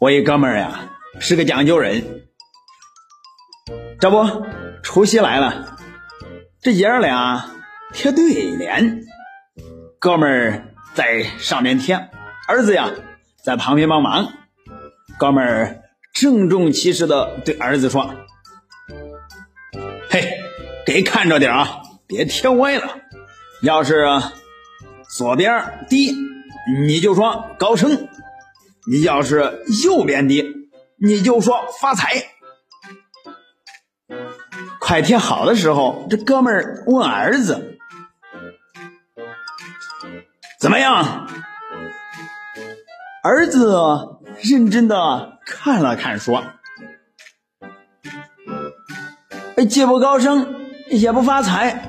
我一哥们儿呀，是个讲究人，这不除夕来了，这爷儿俩贴对联，哥们儿在上面贴，儿子呀在旁边帮忙。哥们儿郑重其事的对儿子说：“嘿，给看着点啊，别贴歪了。要是左边低，你就说高升；你要是右边低，你就说发财。”快贴好的时候，这哥们问儿子：“怎么样？”儿子认真的看了看，说：“既不高升，也不发财。”